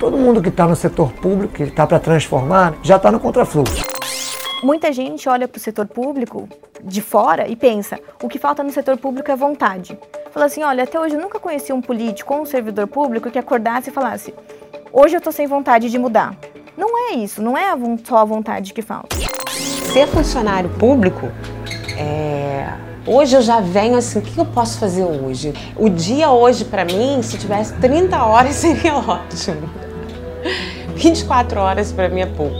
Todo mundo que está no setor público, que está para transformar, já está no contrafluxo. Muita gente olha para o setor público de fora e pensa: o que falta no setor público é vontade. Fala assim: olha, até hoje eu nunca conheci um político ou um servidor público que acordasse e falasse: hoje eu estou sem vontade de mudar. Não é isso, não é só a vontade que falta. Ser funcionário público é Hoje eu já venho assim, o que eu posso fazer hoje? O dia hoje para mim, se tivesse 30 horas seria ótimo. 24 horas para mim é pouco.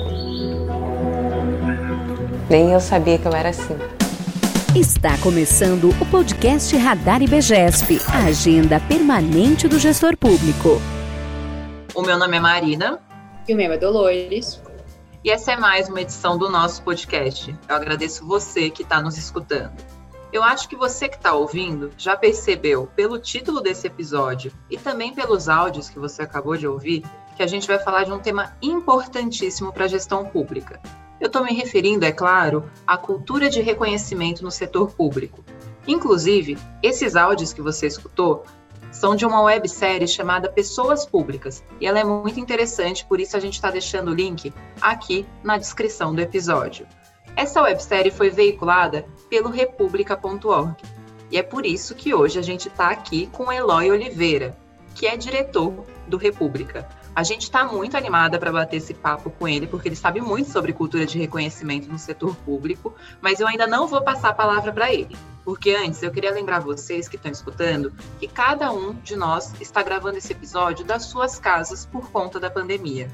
Nem eu sabia que eu era assim. Está começando o podcast Radar IBGESP, a agenda permanente do gestor público. O meu nome é Marina. E o meu é Dolores. E essa é mais uma edição do nosso podcast. Eu agradeço você que está nos escutando. Eu acho que você que está ouvindo já percebeu pelo título desse episódio e também pelos áudios que você acabou de ouvir que a gente vai falar de um tema importantíssimo para a gestão pública. Eu estou me referindo, é claro, à cultura de reconhecimento no setor público. Inclusive, esses áudios que você escutou são de uma websérie chamada Pessoas Públicas e ela é muito interessante, por isso a gente está deixando o link aqui na descrição do episódio. Essa websérie foi veiculada pelo republica.org. E é por isso que hoje a gente está aqui com Eloy Oliveira, que é diretor do República. A gente está muito animada para bater esse papo com ele, porque ele sabe muito sobre cultura de reconhecimento no setor público, mas eu ainda não vou passar a palavra para ele. Porque antes eu queria lembrar vocês que estão escutando que cada um de nós está gravando esse episódio das suas casas por conta da pandemia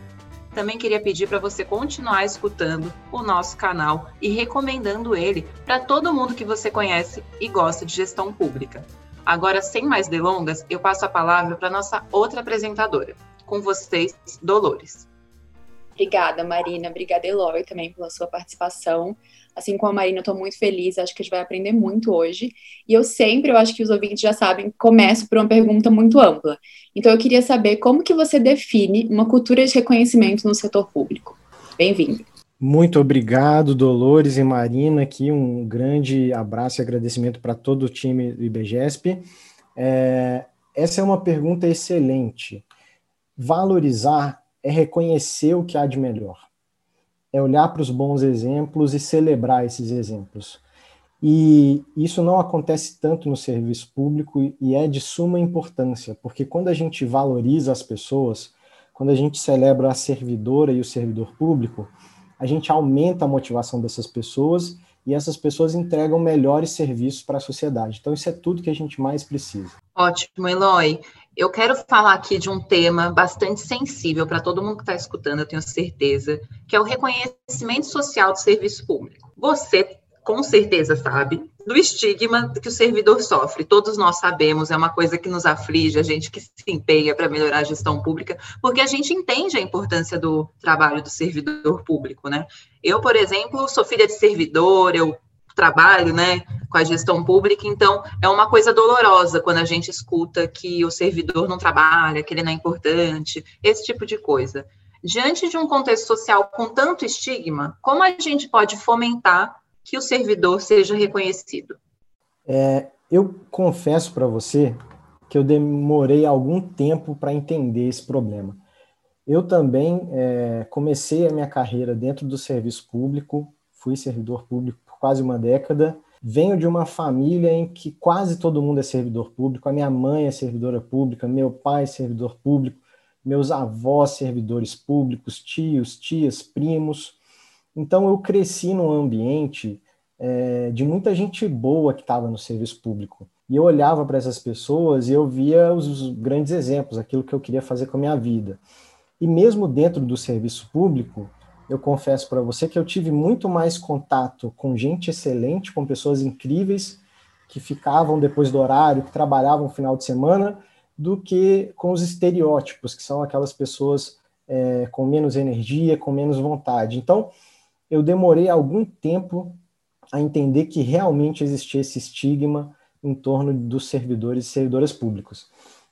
também queria pedir para você continuar escutando o nosso canal e recomendando ele para todo mundo que você conhece e gosta de gestão pública. Agora, sem mais delongas, eu passo a palavra para nossa outra apresentadora. Com vocês, Dolores. Obrigada, Marina. Obrigada, Eloy, também pela sua participação. Assim como a Marina, estou muito feliz, acho que a gente vai aprender muito hoje. E eu sempre, eu acho que os ouvintes já sabem, começo por uma pergunta muito ampla. Então eu queria saber como que você define uma cultura de reconhecimento no setor público. Bem-vindo. Muito obrigado, Dolores e Marina, aqui um grande abraço e agradecimento para todo o time do IBGESP. É, essa é uma pergunta excelente. Valorizar é reconhecer o que há de melhor é olhar para os bons exemplos e celebrar esses exemplos. E isso não acontece tanto no serviço público e é de suma importância, porque quando a gente valoriza as pessoas, quando a gente celebra a servidora e o servidor público, a gente aumenta a motivação dessas pessoas e essas pessoas entregam melhores serviços para a sociedade. Então, isso é tudo que a gente mais precisa. Ótimo, Eloy. Eu quero falar aqui de um tema bastante sensível para todo mundo que está escutando, eu tenho certeza, que é o reconhecimento social do serviço público. Você, com certeza, sabe do estigma que o servidor sofre. Todos nós sabemos, é uma coisa que nos aflige, a gente que se empenha para melhorar a gestão pública, porque a gente entende a importância do trabalho do servidor público, né? Eu, por exemplo, sou filha de servidor, eu trabalho, né, com a gestão pública, então é uma coisa dolorosa quando a gente escuta que o servidor não trabalha, que ele não é importante, esse tipo de coisa. Diante de um contexto social com tanto estigma, como a gente pode fomentar que o servidor seja reconhecido? É, eu confesso para você que eu demorei algum tempo para entender esse problema. Eu também é, comecei a minha carreira dentro do serviço público, fui servidor público quase uma década. Venho de uma família em que quase todo mundo é servidor público. A minha mãe é servidora pública, meu pai é servidor público, meus avós servidores públicos, tios, tias, primos. Então eu cresci num ambiente é, de muita gente boa que estava no serviço público. E eu olhava para essas pessoas e eu via os, grandes exemplos, aquilo que eu queria fazer com a minha vida. E mesmo dentro do serviço público, eu confesso para você que eu tive muito mais contato com gente excelente, com pessoas incríveis que ficavam depois do horário, que trabalhavam no final de semana, do que com os estereótipos, que são aquelas pessoas é, com menos energia, com menos vontade. Então, eu demorei algum tempo a entender que realmente existia esse estigma em torno dos servidores e servidoras públicos.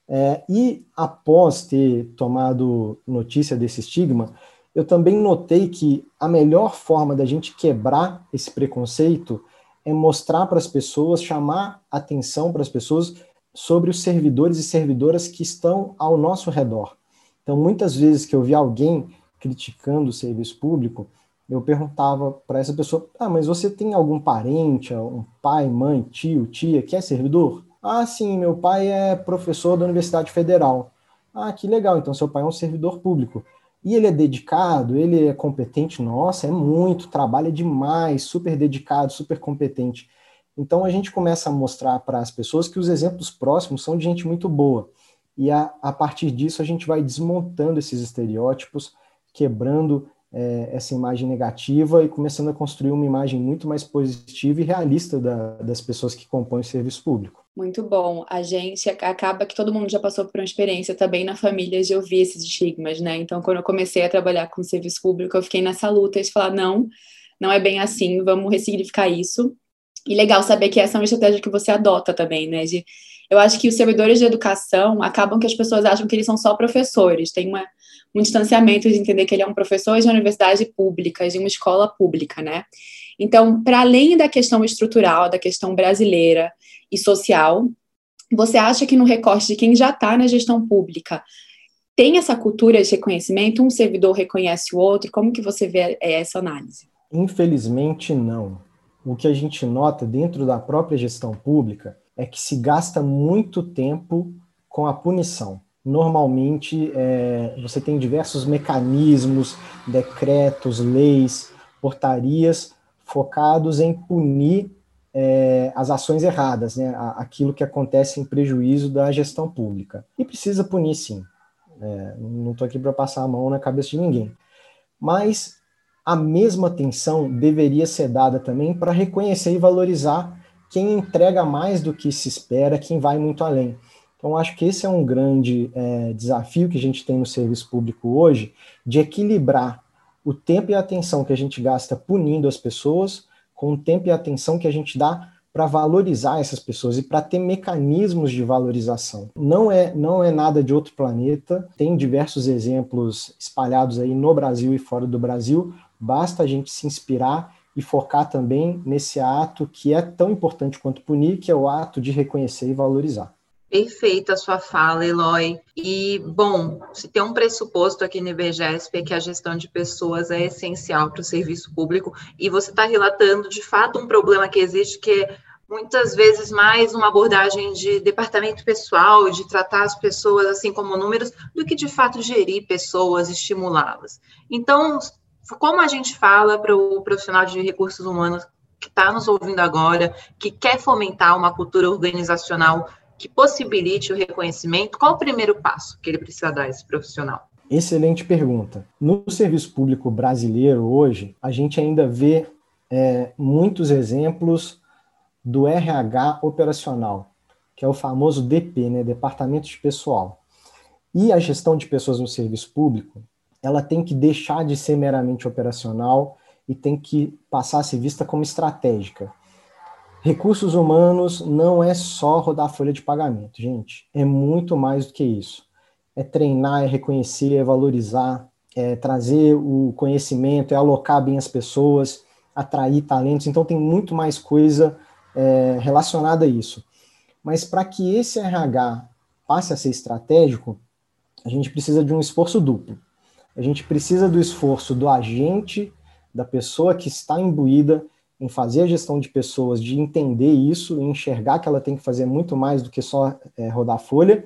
É, e após ter tomado notícia desse estigma, eu também notei que a melhor forma da gente quebrar esse preconceito é mostrar para as pessoas, chamar atenção para as pessoas sobre os servidores e servidoras que estão ao nosso redor. Então, muitas vezes que eu vi alguém criticando o serviço público, eu perguntava para essa pessoa: Ah, mas você tem algum parente, um pai, mãe, tio, tia que é servidor? Ah, sim, meu pai é professor da Universidade Federal. Ah, que legal, então seu pai é um servidor público. E ele é dedicado, ele é competente, nossa, é muito, trabalha demais, super dedicado, super competente. Então a gente começa a mostrar para as pessoas que os exemplos próximos são de gente muito boa. E a, a partir disso a gente vai desmontando esses estereótipos, quebrando é, essa imagem negativa e começando a construir uma imagem muito mais positiva e realista da, das pessoas que compõem o serviço público. Muito bom. A gente acaba que todo mundo já passou por uma experiência também na família de ouvir esses estigmas, né? Então, quando eu comecei a trabalhar com serviço público, eu fiquei nessa luta de falar: não, não é bem assim, vamos ressignificar isso. E legal saber que essa é uma estratégia que você adota também, né? De, eu acho que os servidores de educação acabam que as pessoas acham que eles são só professores. Tem uma um distanciamento de entender que ele é um professor de uma universidade pública, de uma escola pública, né? Então, para além da questão estrutural, da questão brasileira e social, você acha que no recorte de quem já está na gestão pública tem essa cultura de reconhecimento? Um servidor reconhece o outro? Como que você vê essa análise? Infelizmente, não. O que a gente nota dentro da própria gestão pública é que se gasta muito tempo com a punição normalmente é, você tem diversos mecanismos, decretos, leis, portarias focados em punir é, as ações erradas, né, aquilo que acontece em prejuízo da gestão pública. E precisa punir sim. É, não estou aqui para passar a mão na cabeça de ninguém. Mas a mesma atenção deveria ser dada também para reconhecer e valorizar quem entrega mais do que se espera, quem vai muito além. Então, acho que esse é um grande é, desafio que a gente tem no serviço público hoje, de equilibrar o tempo e a atenção que a gente gasta punindo as pessoas com o tempo e a atenção que a gente dá para valorizar essas pessoas e para ter mecanismos de valorização. Não é, não é nada de outro planeta, tem diversos exemplos espalhados aí no Brasil e fora do Brasil, basta a gente se inspirar e focar também nesse ato que é tão importante quanto punir, que é o ato de reconhecer e valorizar. Perfeita a sua fala, Eloy. E, bom, se tem um pressuposto aqui no IBGESP é que a gestão de pessoas é essencial para o serviço público, e você está relatando, de fato, um problema que existe, que é muitas vezes mais uma abordagem de departamento pessoal, de tratar as pessoas assim como números, do que, de fato, gerir pessoas, estimulá-las. Então, como a gente fala para o profissional de recursos humanos que está nos ouvindo agora, que quer fomentar uma cultura organizacional que possibilite o reconhecimento, qual o primeiro passo que ele precisa dar a esse profissional? Excelente pergunta. No serviço público brasileiro hoje, a gente ainda vê é, muitos exemplos do RH operacional, que é o famoso DP, né, Departamento de Pessoal. E a gestão de pessoas no serviço público, ela tem que deixar de ser meramente operacional e tem que passar a ser vista como estratégica. Recursos humanos não é só rodar folha de pagamento, gente. É muito mais do que isso. É treinar, é reconhecer, é valorizar, é trazer o conhecimento, é alocar bem as pessoas, atrair talentos. Então, tem muito mais coisa é, relacionada a isso. Mas para que esse RH passe a ser estratégico, a gente precisa de um esforço duplo. A gente precisa do esforço do agente, da pessoa que está imbuída em fazer a gestão de pessoas, de entender isso, enxergar que ela tem que fazer muito mais do que só é, rodar folha.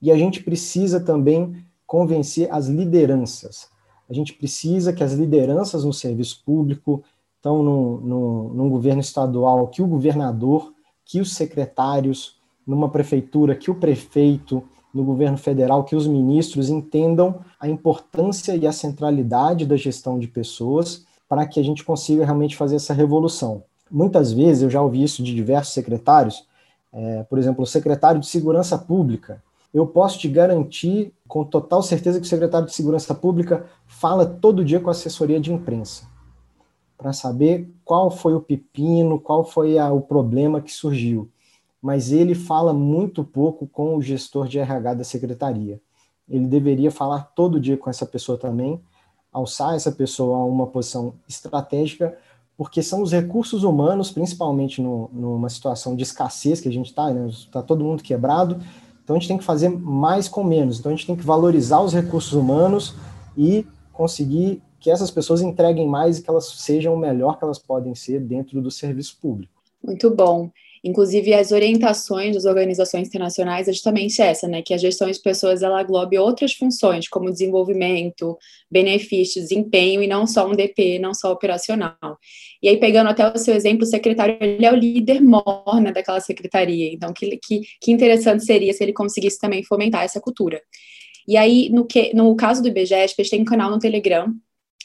E a gente precisa também convencer as lideranças. A gente precisa que as lideranças no serviço público, estão no, no, num governo estadual, que o governador, que os secretários, numa prefeitura, que o prefeito, no governo federal, que os ministros entendam a importância e a centralidade da gestão de pessoas para que a gente consiga realmente fazer essa revolução. Muitas vezes eu já ouvi isso de diversos secretários, é, por exemplo, o secretário de Segurança Pública. Eu posso te garantir com total certeza que o secretário de Segurança Pública fala todo dia com a assessoria de imprensa para saber qual foi o pepino, qual foi a, o problema que surgiu. Mas ele fala muito pouco com o gestor de RH da secretaria. Ele deveria falar todo dia com essa pessoa também, alçar essa pessoa a uma posição estratégica, porque são os recursos humanos, principalmente no, numa situação de escassez que a gente está, né? Está todo mundo quebrado, Então a gente tem que fazer mais com menos. Então a gente tem que valorizar os recursos humanos e conseguir que essas pessoas entreguem mais e que elas sejam o melhor que elas podem ser dentro do serviço público. Muito bom. Inclusive, as orientações das organizações internacionais é justamente essa, né? Que a gestão de pessoas ela aglobe outras funções, como desenvolvimento, benefício, desempenho, e não só um DP, não só operacional. E aí, pegando até o seu exemplo, o secretário ele é o líder mor né, daquela secretaria. Então, que, que, que interessante seria se ele conseguisse também fomentar essa cultura. E aí, no, que, no caso do IBGESP, a gente tem um canal no Telegram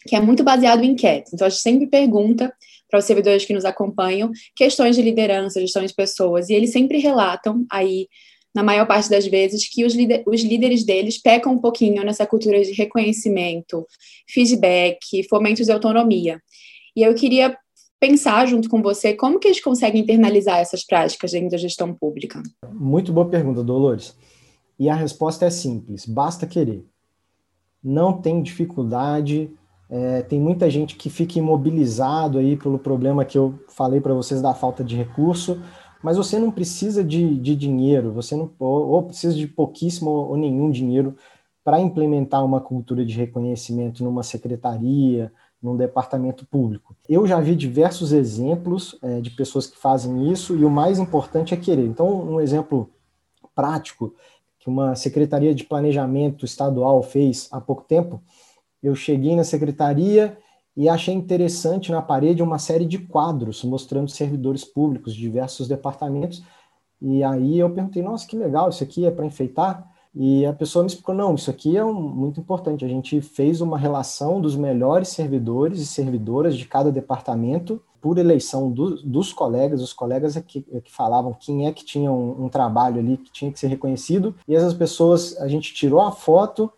que é muito baseado em enquetes. Então, a gente sempre pergunta para os servidores que nos acompanham questões de liderança, gestão de pessoas, e eles sempre relatam aí, na maior parte das vezes, que os, os líderes deles pecam um pouquinho nessa cultura de reconhecimento, feedback, fomento de autonomia. E eu queria pensar junto com você como que eles conseguem internalizar essas práticas dentro da gestão pública. Muito boa pergunta, Dolores. E a resposta é simples: basta querer. Não tem dificuldade, é, tem muita gente que fica imobilizado aí pelo problema que eu falei para vocês da falta de recurso, mas você não precisa de, de dinheiro, você não ou, ou precisa de pouquíssimo ou nenhum dinheiro para implementar uma cultura de reconhecimento numa secretaria, num departamento público. Eu já vi diversos exemplos é, de pessoas que fazem isso e o mais importante é querer. Então, um exemplo prático que uma secretaria de planejamento estadual fez há pouco tempo eu cheguei na secretaria e achei interessante na parede uma série de quadros mostrando servidores públicos de diversos departamentos. E aí eu perguntei, nossa, que legal, isso aqui é para enfeitar? E a pessoa me explicou, não, isso aqui é um, muito importante. A gente fez uma relação dos melhores servidores e servidoras de cada departamento por eleição do, dos colegas, os colegas é que, é que, falavam quem é que tinha um, um trabalho ali que tinha que ser reconhecido. E essas pessoas, a gente tirou a foto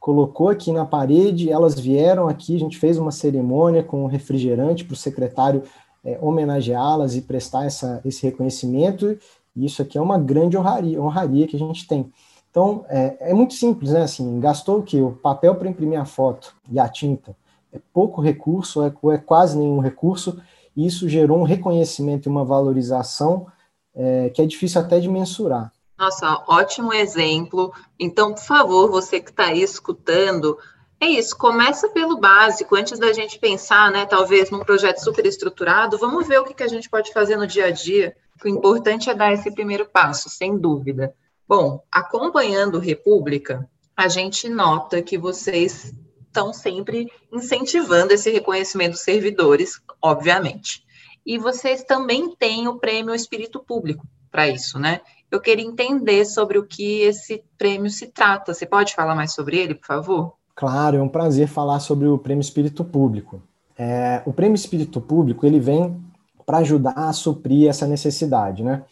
colocou aqui na parede, elas vieram aqui, a gente fez uma cerimônia com refrigerante para o secretário é, homenageá-las e prestar essa, esse reconhecimento, e isso aqui é uma grande honraria, honraria que a gente tem. Então, é, é muito simples, né? Assim, gastou o quê? O papel para imprimir a foto e a tinta. É pouco recurso, é, é quase nenhum recurso, e isso gerou um reconhecimento e uma valorização é, que é difícil até de mensurar. Nossa, ótimo exemplo. Então, por favor, você que está aí escutando, é isso, começa pelo básico, antes da gente pensar, né, talvez num projeto super estruturado, vamos ver o que, que a gente pode fazer no dia a dia. O importante é dar esse primeiro passo, sem dúvida. Bom, acompanhando República, a gente nota que vocês estão sempre incentivando esse reconhecimento dos servidores, obviamente. E vocês também têm o prêmio Espírito Público para isso, né? Eu queria entender sobre o que esse prêmio se trata. Você pode falar mais sobre ele, por favor? Claro, é um prazer falar sobre o Prêmio Espírito Público. É, o Prêmio Espírito Público ele vem para ajudar a suprir essa necessidade, né?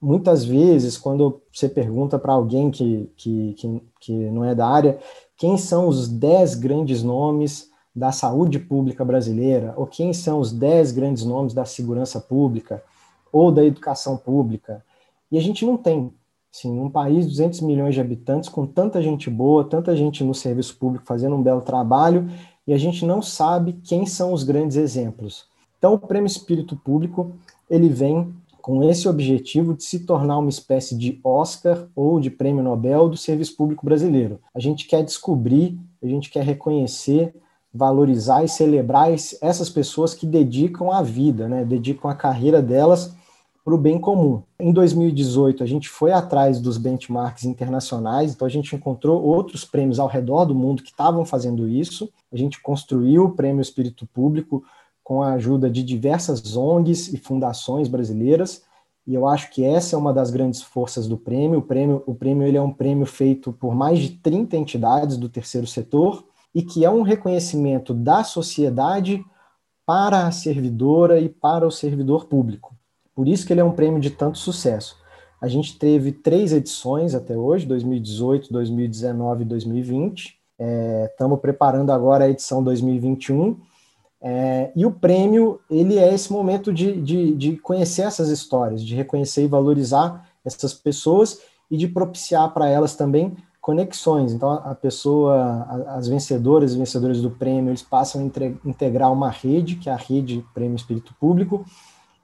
Muitas vezes, quando você pergunta para alguém que, que, que, que não é da área, quem são os dez grandes nomes da saúde pública brasileira, ou quem são os dez grandes nomes da segurança pública, ou da educação pública, e a gente não tem. Assim, um país de 200 milhões de habitantes, com tanta gente boa, tanta gente no serviço público fazendo um belo trabalho, e a gente não sabe quem são os grandes exemplos. Então, o Prêmio Espírito Público, ele vem com esse objetivo de se tornar uma espécie de Oscar ou de Prêmio Nobel do serviço público brasileiro. A gente quer descobrir, a gente quer reconhecer, valorizar e celebrar essas pessoas que dedicam a vida, né? dedicam a carreira delas para o bem comum. Em 2018, a gente foi atrás dos benchmarks internacionais, então a gente encontrou outros prêmios ao redor do mundo que estavam fazendo isso. A gente construiu o Prêmio Espírito Público com a ajuda de diversas ONGs e fundações brasileiras, e eu acho que essa é uma das grandes forças do prêmio. O prêmio, o prêmio ele é um prêmio feito por mais de 30 entidades do terceiro setor e que é um reconhecimento da sociedade para a servidora e para o servidor público. Por isso que ele é um prêmio de tanto sucesso. A gente teve três edições até hoje, 2018, 2019 e 2020. Estamos é, preparando agora a edição 2021. É, e o prêmio, ele é esse momento de, de, de conhecer essas histórias, de reconhecer e valorizar essas pessoas e de propiciar para elas também conexões. Então, a pessoa, as vencedoras e vencedores do prêmio, eles passam a integrar uma rede, que é a rede Prêmio Espírito Público,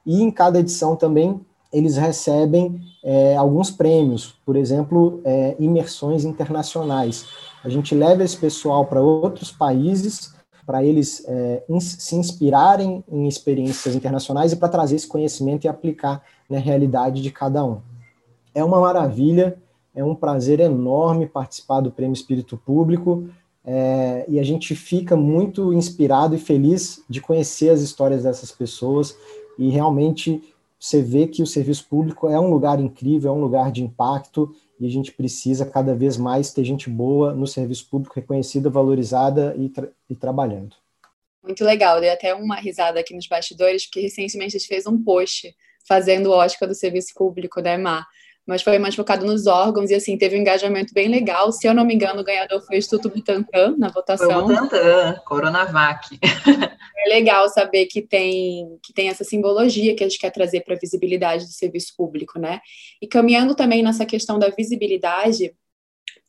e em cada edição também eles recebem é, alguns prêmios, por exemplo, é, imersões internacionais. A gente leva esse pessoal para outros países para eles é, se inspirarem em experiências internacionais e para trazer esse conhecimento e aplicar na realidade de cada um. É uma maravilha, é um prazer enorme participar do Prêmio Espírito Público é, e a gente fica muito inspirado e feliz de conhecer as histórias dessas pessoas e realmente você vê que o serviço público é um lugar incrível, é um lugar de impacto e a gente precisa cada vez mais ter gente boa no serviço público, reconhecida, valorizada e, tra e trabalhando. Muito legal, dei até uma risada aqui nos bastidores, porque recentemente a gente fez um post fazendo o do serviço público, né, Mar? Mas foi mais focado nos órgãos e assim teve um engajamento bem legal. Se eu não me engano, o ganhador foi o Instituto Butantan na votação. Foi o Butantan, Coronavac. É legal saber que tem que tem essa simbologia que a gente quer trazer para a visibilidade do serviço público, né? E caminhando também nessa questão da visibilidade,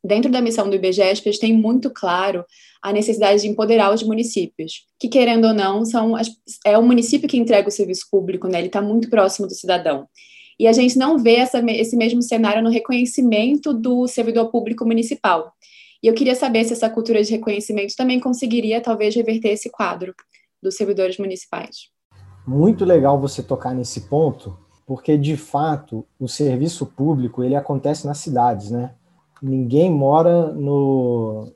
dentro da missão do IBGESP, a gente tem muito claro a necessidade de empoderar os municípios, que querendo ou não, são as, é o município que entrega o serviço público, né? Ele está muito próximo do cidadão. E a gente não vê essa, esse mesmo cenário no reconhecimento do servidor público municipal. E eu queria saber se essa cultura de reconhecimento também conseguiria, talvez, reverter esse quadro dos servidores municipais. Muito legal você tocar nesse ponto, porque de fato o serviço público ele acontece nas cidades, né? Ninguém mora no,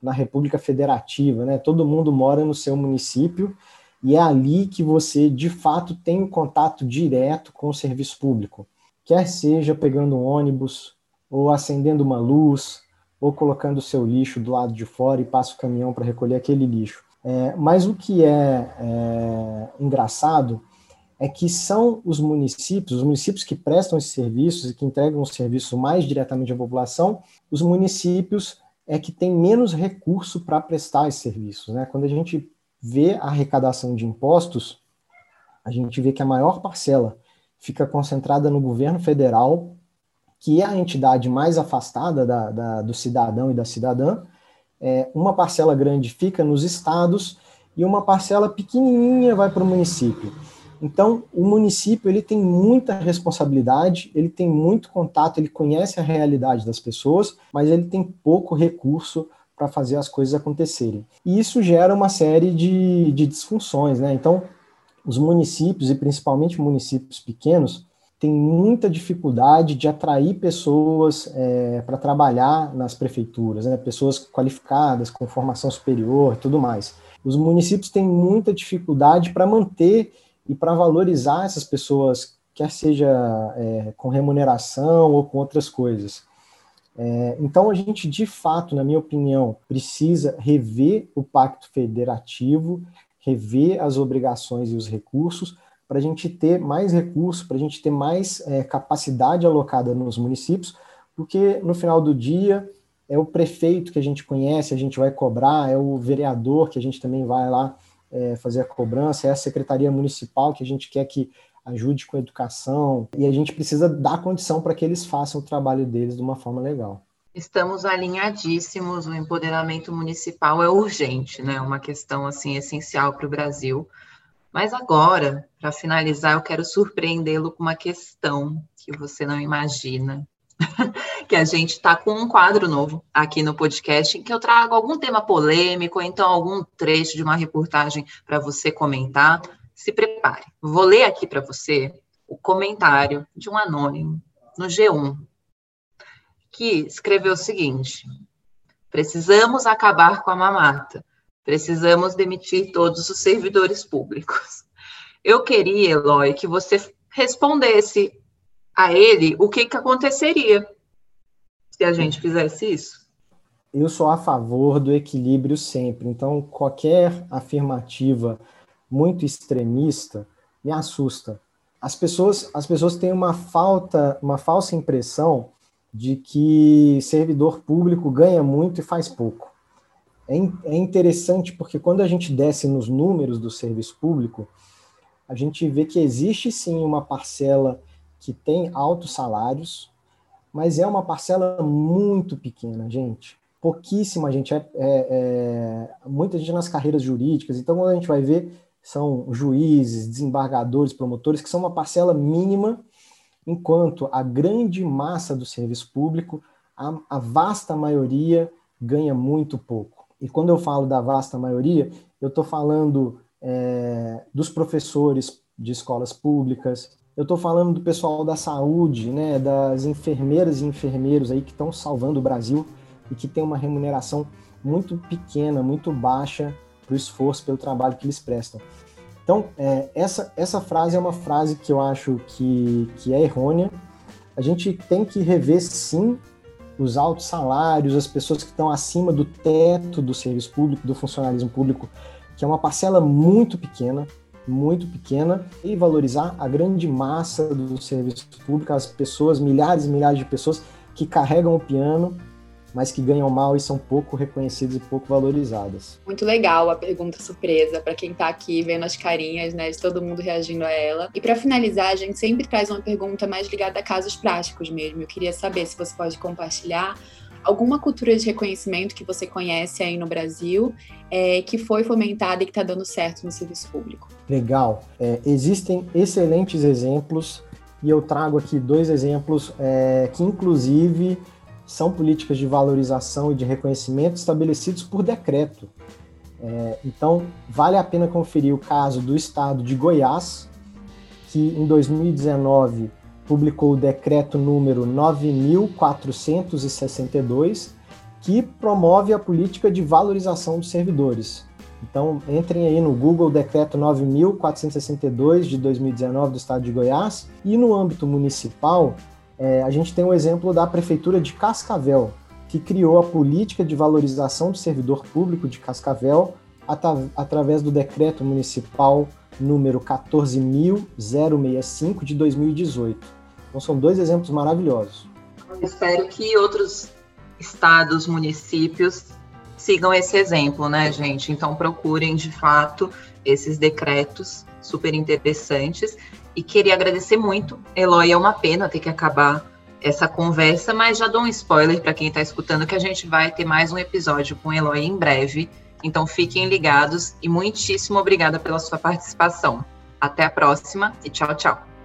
na República Federativa, né? Todo mundo mora no seu município e é ali que você, de fato, tem um contato direto com o serviço público, quer seja pegando um ônibus, ou acendendo uma luz, ou colocando o seu lixo do lado de fora e passa o caminhão para recolher aquele lixo. É, mas o que é, é engraçado é que são os municípios, os municípios que prestam esses serviços e que entregam o serviço mais diretamente à população, os municípios é que têm menos recurso para prestar esses serviços. Né? Quando a gente vê a arrecadação de impostos, a gente vê que a maior parcela fica concentrada no governo federal, que é a entidade mais afastada da, da, do cidadão e da cidadã. É, uma parcela grande fica nos estados e uma parcela pequenininha vai para o município. Então, o município ele tem muita responsabilidade, ele tem muito contato, ele conhece a realidade das pessoas, mas ele tem pouco recurso para fazer as coisas acontecerem. E isso gera uma série de, de disfunções, né? Então, os municípios, e principalmente municípios pequenos, têm muita dificuldade de atrair pessoas é, para trabalhar nas prefeituras, né? pessoas qualificadas, com formação superior tudo mais. Os municípios têm muita dificuldade para manter e para valorizar essas pessoas, quer seja é, com remuneração ou com outras coisas. É, então, a gente, de fato, na minha opinião, precisa rever o pacto federativo, rever as obrigações e os recursos, para a gente ter mais recursos, para a gente ter mais é, capacidade alocada nos municípios, porque no final do dia é o prefeito que a gente conhece, a gente vai cobrar, é o vereador que a gente também vai lá é, fazer a cobrança, é a secretaria municipal que a gente quer que ajude com a educação, e a gente precisa dar condição para que eles façam o trabalho deles de uma forma legal. Estamos alinhadíssimos, o empoderamento municipal é urgente, né? Uma questão assim essencial para o Brasil. Mas agora, para finalizar, eu quero surpreendê-lo com uma questão que você não imagina. que a gente está com um quadro novo aqui no podcast em que eu trago algum tema polêmico, ou então algum trecho de uma reportagem para você comentar se prepare. Vou ler aqui para você o comentário de um anônimo no G1, que escreveu o seguinte: Precisamos acabar com a mamata. Precisamos demitir todos os servidores públicos. Eu queria, Eloy, que você respondesse a ele o que, que aconteceria se a gente fizesse isso. Eu sou a favor do equilíbrio sempre. Então, qualquer afirmativa muito extremista me assusta. As pessoas, as pessoas têm uma falta, uma falsa impressão de que servidor público ganha muito e faz pouco. É, é interessante porque quando a gente desce nos números do serviço público, a gente vê que existe sim uma parcela que tem altos salários, mas é uma parcela muito pequena, gente. Pouquíssima gente, é, é, é muita gente nas carreiras jurídicas. Então, quando a gente vai ver, são juízes, desembargadores, promotores, que são uma parcela mínima enquanto a grande massa do serviço público, a, a vasta maioria, ganha muito pouco. E quando eu falo da vasta maioria, eu estou falando é, dos professores de escolas públicas, eu estou falando do pessoal da saúde, né, das enfermeiras e enfermeiros aí que estão salvando o Brasil e que tem uma remuneração muito pequena, muito baixa para o esforço, pelo trabalho que eles prestam. Então, é, essa, essa frase é uma frase que eu acho que, que é errônea. A gente tem que rever, sim, os altos salários, as pessoas que estão acima do teto do serviço público, do funcionalismo público, que é uma parcela muito pequena, muito pequena, e valorizar a grande massa do serviço público, as pessoas, milhares e milhares de pessoas que carregam o piano mas que ganham mal e são pouco reconhecidas e pouco valorizadas. Muito legal a pergunta surpresa para quem está aqui vendo as carinhas, né, de todo mundo reagindo a ela. E para finalizar, a gente sempre traz uma pergunta mais ligada a casos práticos mesmo. Eu queria saber se você pode compartilhar alguma cultura de reconhecimento que você conhece aí no Brasil é, que foi fomentada e que está dando certo no serviço público. Legal. É, existem excelentes exemplos e eu trago aqui dois exemplos é, que, inclusive, são políticas de valorização e de reconhecimento estabelecidos por decreto. É, então, vale a pena conferir o caso do estado de Goiás, que em 2019 publicou o decreto número 9462, que promove a política de valorização dos servidores. Então, entrem aí no Google Decreto 9462 de 2019 do estado de Goiás e no âmbito municipal é, a gente tem um exemplo da Prefeitura de Cascavel, que criou a política de valorização do servidor público de Cascavel através do decreto municipal número 14.065 de 2018. Então são dois exemplos maravilhosos. Eu espero que outros estados, municípios sigam esse exemplo, né, gente? Então procurem de fato esses decretos super interessantes e queria agradecer muito. Eloy, é uma pena ter que acabar essa conversa, mas já dou um spoiler para quem está escutando que a gente vai ter mais um episódio com Eloy em breve. Então fiquem ligados e muitíssimo obrigada pela sua participação. Até a próxima e tchau, tchau.